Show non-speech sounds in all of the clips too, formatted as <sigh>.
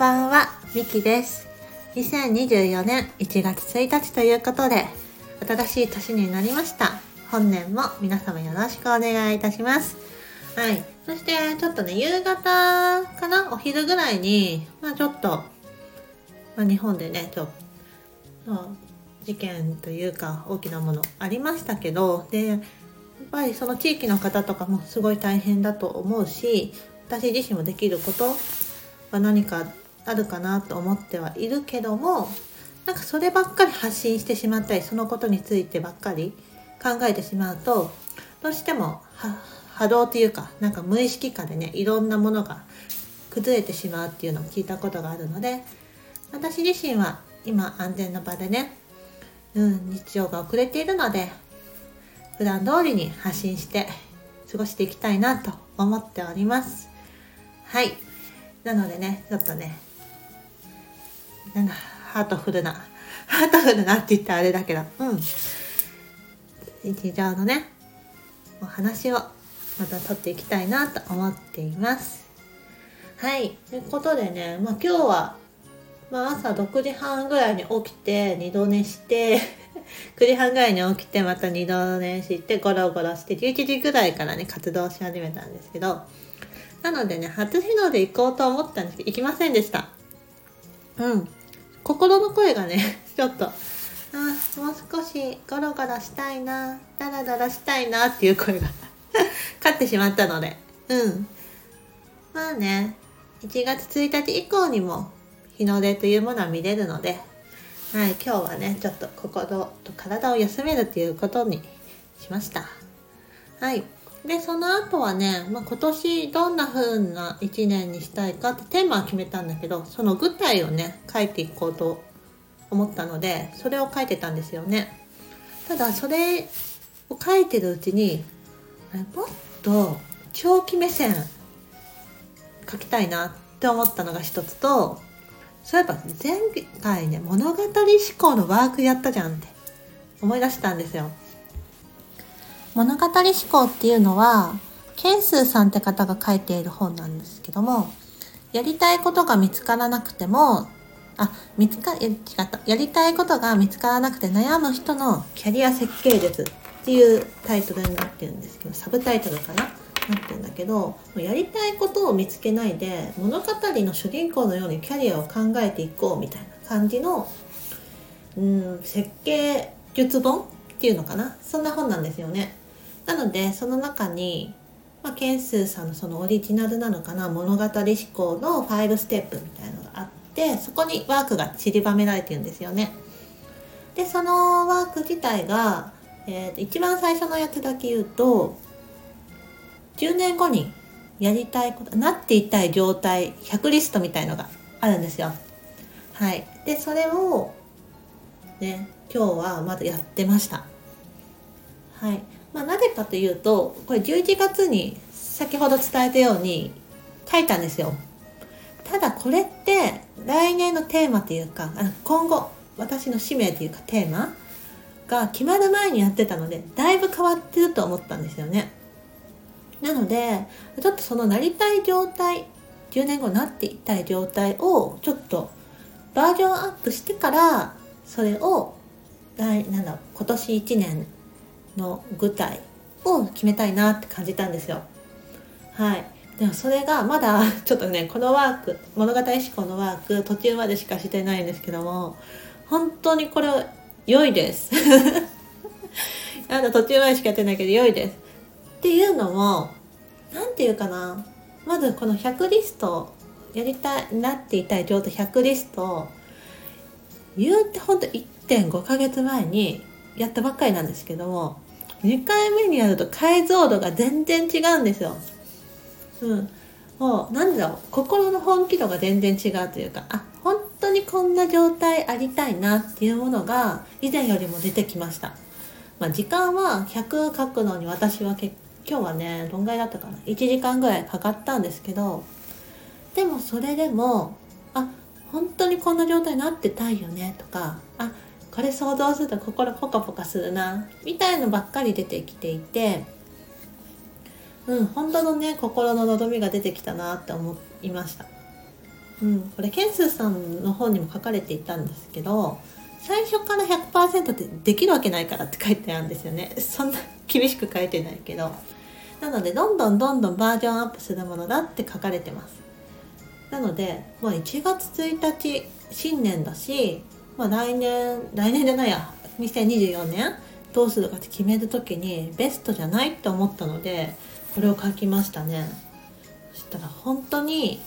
ばんは、みきです。2024年1月1日ということで、新しい年になりました。本年も皆様よろしくお願いいたします。はい。そして、ちょっとね、夕方かなお昼ぐらいに、まあちょっと、まあ日本でね、ちょっと、事件というか大きなものありましたけど、で、やっぱりその地域の方とかもすごい大変だと思うし、私自身もできることは何かあるかなと思ってはいるけどもなんかそればっかり発信してしまったりそのことについてばっかり考えてしまうとどうしても波動というかなんか無意識下でねいろんなものが崩れてしまうっていうのを聞いたことがあるので私自身は今安全な場でね、うん、日常が遅れているので普段通りに発信して過ごしていきたいなと思っております。はい。なのでね、ちょっとね、なんだ、ハートフルな、ハートフルなって言ったらあれだけど、うん。日常のね、お話をまた撮っていきたいなと思っています。はい。ということでね、まあ今日は、まあ朝6時半ぐらいに起きて、二度寝して、<laughs> 9時半ぐらいに起きて、また二度寝して、ゴロゴロして、11時ぐらいからね、活動し始めたんですけど、なのでね、初日の出行こうと思ったんですけど、行きませんでした。うん。心の声がね、<laughs> ちょっと、あもう少しゴロゴロしたいな、ダラダラしたいなっていう声が <laughs> 勝ってしまったので、うん。まあね、1月1日以降にも日の出というものは見れるので、はい、今日はね、ちょっと心と体を休めるっていうことにしました。はい。で、その後はね、まあ、今年どんな風な一年にしたいかってテーマは決めたんだけど、その具体をね、書いていこうと思ったので、それを書いてたんですよね。ただ、それを書いてるうちに、もっと長期目線書きたいなって思ったのが一つと、そういえば前回ね、物語思考のワークやったじゃんって思い出したんですよ。物語思考っていうのは、ケンスーさんって方が書いている本なんですけども、やりたいことが見つからなくても、あ、見つか、違った。やりたいことが見つからなくて悩む人のキャリア設計術っていうタイトルになってるんですけど、サブタイトルかな？なってるんだけど、やりたいことを見つけないで、物語の主人公のようにキャリアを考えていこうみたいな感じの、うん、設計術本っていうのかな？そんな本なんですよね。なのでその中に、まあ、ケンスーさんのそのオリジナルなのかな物語思考の5ステップみたいのがあってそこにワークが散りばめられてるんですよね。でそのワーク自体が、えー、一番最初のやつだけ言うと10年後にやりたいことなっていたい状態100リストみたいのがあるんですよ。はい。でそれをね今日はまだやってました。はい。まあ、なぜかというと、これ11月に先ほど伝えたように書いたんですよ。ただこれって来年のテーマというか、今後私の使命というかテーマが決まる前にやってたので、だいぶ変わってると思ったんですよね。なので、ちょっとそのなりたい状態、10年後なっていたい状態をちょっとバージョンアップしてから、それを来、なんだ、今年1年の具体を決めたいなって感じたんですよ。はい。でもそれがまだ <laughs> ちょっとね、このワーク、物語思考のワーク途中までしかしてないんですけども、本当にこれ良いです。<laughs> あの途中までしかやってないけど良いです。っていうのも、なんていうかな。まずこの100リスト、やりたい、なっていたい状態100リスト、言うてほんと1.5ヶ月前にやったばっかりなんですけども2回目にやると解像度が全然違うんですよ。うん。もうなんだろう心の本気度が全然違うというかあ本当にこんな状態ありたいなっていうものが以前よりも出てきました。まあ、時間は100書くのに私はけ今日はねどんぐらいだったかな？1時間ぐらいかかったんですけどでもそれでもあ本当にこんな状態になってたいよねとかあこれ想像すると心ポカポカするな。みたいのばっかり出てきていて。うん本当のね心の望みが出てきたなって思いました。うん、これケンスーさんの本にも書かれていたんですけど最初から100%ってできるわけないからって書いてあるんですよね。<laughs> そんな厳しく書いてないけど。なのでどんどんどんどんバージョンアップするものだって書かれてます。なので、まあ、1月1日新年だし、まあ、来年来年じゃないや。2024年？どうするかって決める時にベストじゃないって思ったのでこれを書きましたね。そしたら本当に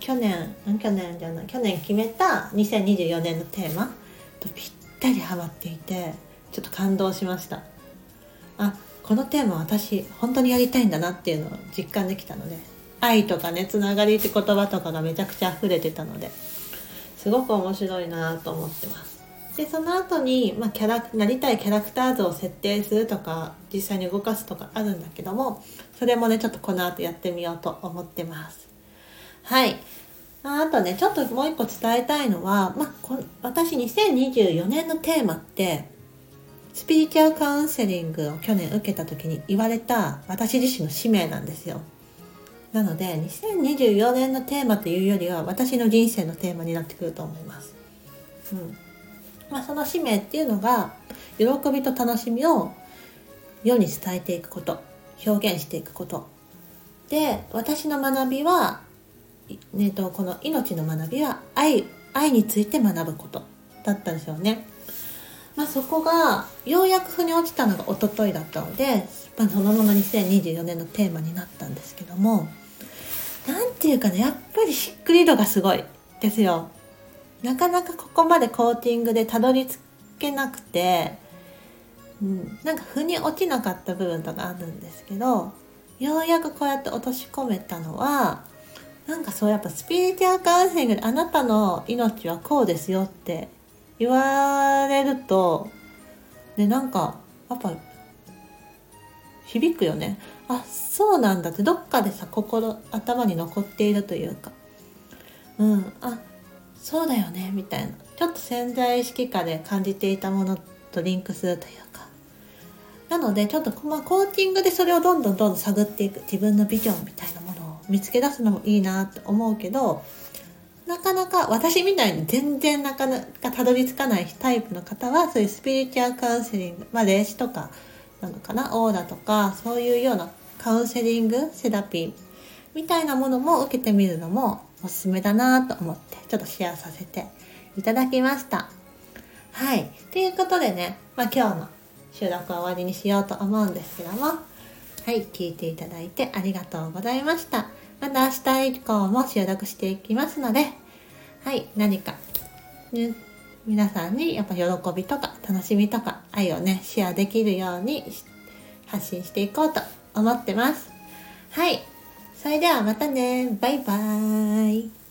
去年何去年じゃない？去年決めた2024年のテーマ？とぴったりハマっていてちょっと感動しました。あこのテーマ私本当にやりたいんだなっていうのを実感できたので愛とかねつながりって言葉とかがめちゃくちゃ溢れてたのですごく面白いなと思ってます。でその後に、まあ、キャラなりたいキャラクター像を設定するとか実際に動かすとかあるんだけどもそれもねちょっとこの後やってみようと思ってます。はい。あとねちょっともう一個伝えたいのは、まあ、こ私2024年のテーマってスピリチュアルカウンセリングを去年受けた時に言われた私自身の使命なんですよ。なので2024年のテーマというよりは私の人生のテーマになってくると思います。うん。まあ、その使命っていうのが喜びと楽しみを世に伝えていくこと表現していくこと。で私の学びは、ね、とこの命の学びは愛愛について学ぶことだったんですよね。まあ、そこがようやく腑に落ちたのが一昨日だったので、まあ、そのまま2024年のテーマになったんですけども何て言うかねやっぱりしっくり度がすごいですよ。なかなかここまでコーティングでたどり着けなくて、うん、なんか腑に落ちなかった部分とかあるんですけどようやくこうやって落とし込めたのはなんかそうやっぱスピリチュアルカウンセリングであなたの命はこうですよって言われるとでなんかやっぱ響くよねあそうなんだ。ってどっかでさ心頭に残っているというか。うん。あそうだよね。みたいな。ちょっと潜在意識下で感じていたものとリンクするというか。なのでちょっと、まあ、コーティングでそれをどんどんどんどん探っていく。自分のビジョンみたいなものを見つけ出すのもいいなって思うけどなかなか私みたいに全然なかなかたどり着かないタイプの方はそういうスピリチュアルカウンセリングまあ霊視とかなのかな？オーラとかそういうようなカウンセリングセラピーみたいなものも受けてみるのもおすすめだなと思ってちょっとシェアさせていただきました。はい。ということでね、まあ、今日の収録は終わりにしようと思うんですけどもはい聞いていただいてありがとうございました。また明日以降も収録していきますのではい何か、ね、皆さんにやっぱ喜びとか楽しみとか愛をねシェアできるように発信していこうと思ってます。はい。それではまたね。バイバーイ。